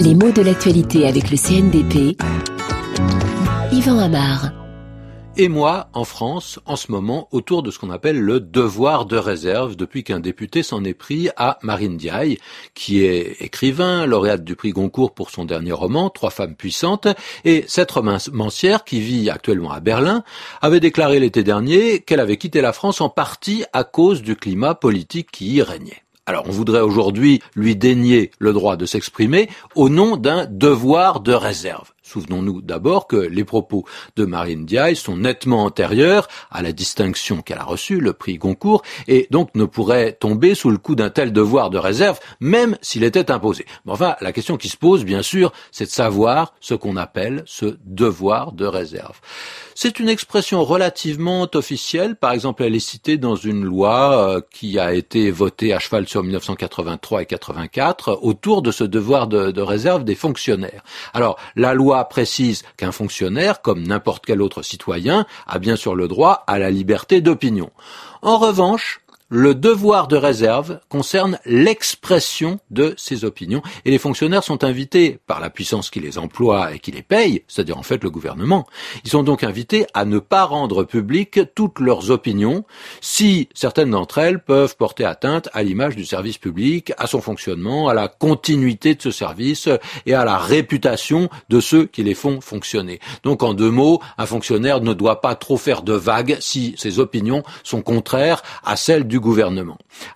Les mots de l'actualité avec le CNDP. Yvan Amar et moi en France en ce moment autour de ce qu'on appelle le devoir de réserve depuis qu'un député s'en est pris à Marine Diaye, qui est écrivain, lauréate du prix Goncourt pour son dernier roman, Trois femmes puissantes, et cette romancière qui vit actuellement à Berlin avait déclaré l'été dernier qu'elle avait quitté la France en partie à cause du climat politique qui y régnait. Alors on voudrait aujourd'hui lui dénier le droit de s'exprimer au nom d'un devoir de réserve. Souvenons-nous d'abord que les propos de Marine Diaye sont nettement antérieurs à la distinction qu'elle a reçue, le prix Goncourt, et donc ne pourraient tomber sous le coup d'un tel devoir de réserve, même s'il était imposé. Enfin, la question qui se pose, bien sûr, c'est de savoir ce qu'on appelle ce devoir de réserve. C'est une expression relativement officielle. Par exemple, elle est citée dans une loi euh, qui a été votée à cheval sur 1983 et 84 autour de ce devoir de, de réserve des fonctionnaires. Alors, la loi précise qu'un fonctionnaire, comme n'importe quel autre citoyen, a bien sûr le droit à la liberté d'opinion. En revanche, le devoir de réserve concerne l'expression de ces opinions et les fonctionnaires sont invités par la puissance qui les emploie et qui les paye, c'est-à-dire en fait le gouvernement. Ils sont donc invités à ne pas rendre publiques toutes leurs opinions si certaines d'entre elles peuvent porter atteinte à l'image du service public, à son fonctionnement, à la continuité de ce service et à la réputation de ceux qui les font fonctionner. Donc en deux mots, un fonctionnaire ne doit pas trop faire de vagues si ses opinions sont contraires à celles du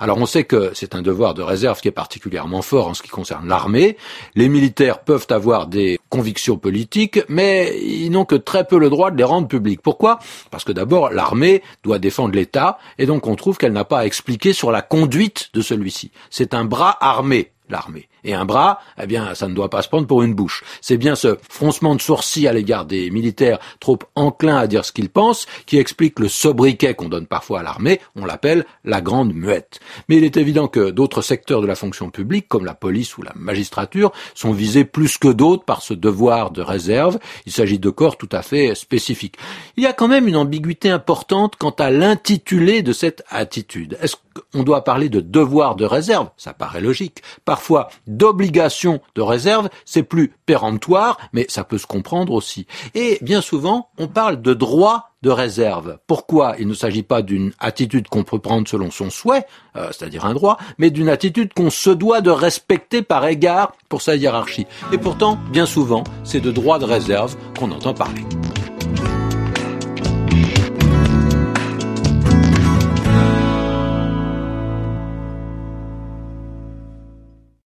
Alors on sait que c'est un devoir de réserve qui est particulièrement fort en ce qui concerne l'armée. Les militaires peuvent avoir des convictions politiques, mais ils n'ont que très peu le droit de les rendre publiques. Pourquoi? Parce que d'abord, l'armée doit défendre l'État, et donc on trouve qu'elle n'a pas à expliquer sur la conduite de celui-ci. C'est un bras armé l'armée. Et un bras, eh bien, ça ne doit pas se prendre pour une bouche. C'est bien ce froncement de sourcils à l'égard des militaires trop enclins à dire ce qu'ils pensent qui explique le sobriquet qu'on donne parfois à l'armée. On l'appelle la grande muette. Mais il est évident que d'autres secteurs de la fonction publique, comme la police ou la magistrature, sont visés plus que d'autres par ce devoir de réserve. Il s'agit de corps tout à fait spécifiques. Il y a quand même une ambiguïté importante quant à l'intitulé de cette attitude. Est-ce qu'on doit parler de devoir de réserve? Ça paraît logique. Parfois, d'obligation de réserve, c'est plus péremptoire, mais ça peut se comprendre aussi. Et bien souvent, on parle de droit de réserve. Pourquoi il ne s'agit pas d'une attitude qu'on peut prendre selon son souhait, euh, c'est-à-dire un droit, mais d'une attitude qu'on se doit de respecter par égard pour sa hiérarchie. Et pourtant, bien souvent, c'est de droit de réserve qu'on entend parler.